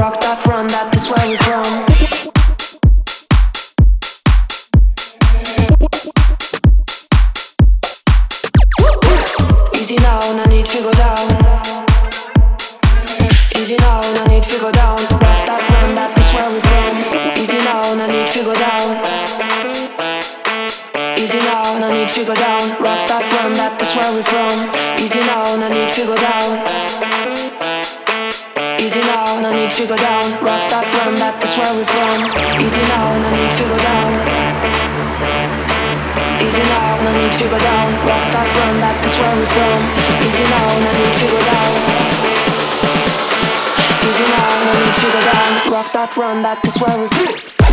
Rock that, run that, that's where you're from. Easy now, no need to go down. Easy now, no need to go down. Rock that, run that, that's where we're from. Easy now, no need to go down. Easy now, no need to go down. Rock that, run that, that's where we're from. Easy now, no need to go down. Easy now is where we're from. Easy now, no need to go down. Easy now, no need to go down. Rock that run, that is where we're from. Easy now, no need to go down. Easy now, no need to go down. Rock that run, that is where we're from.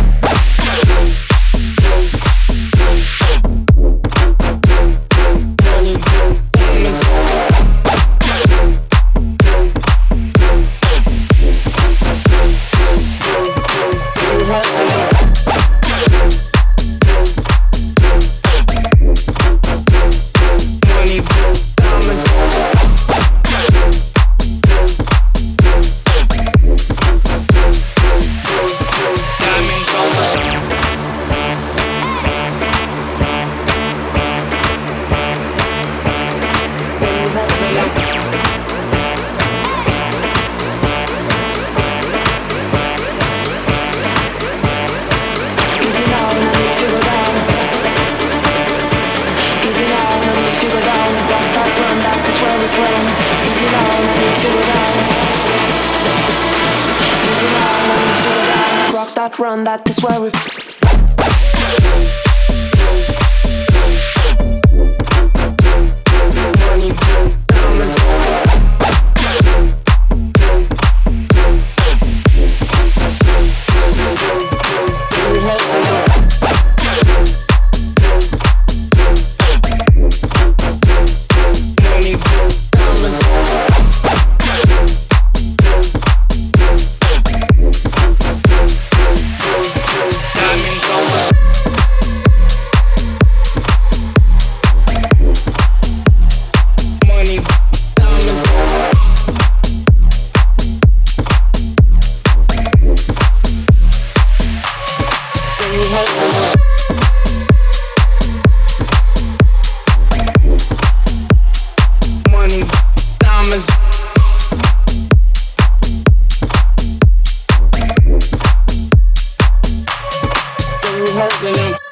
Run, that is where we're hurting them.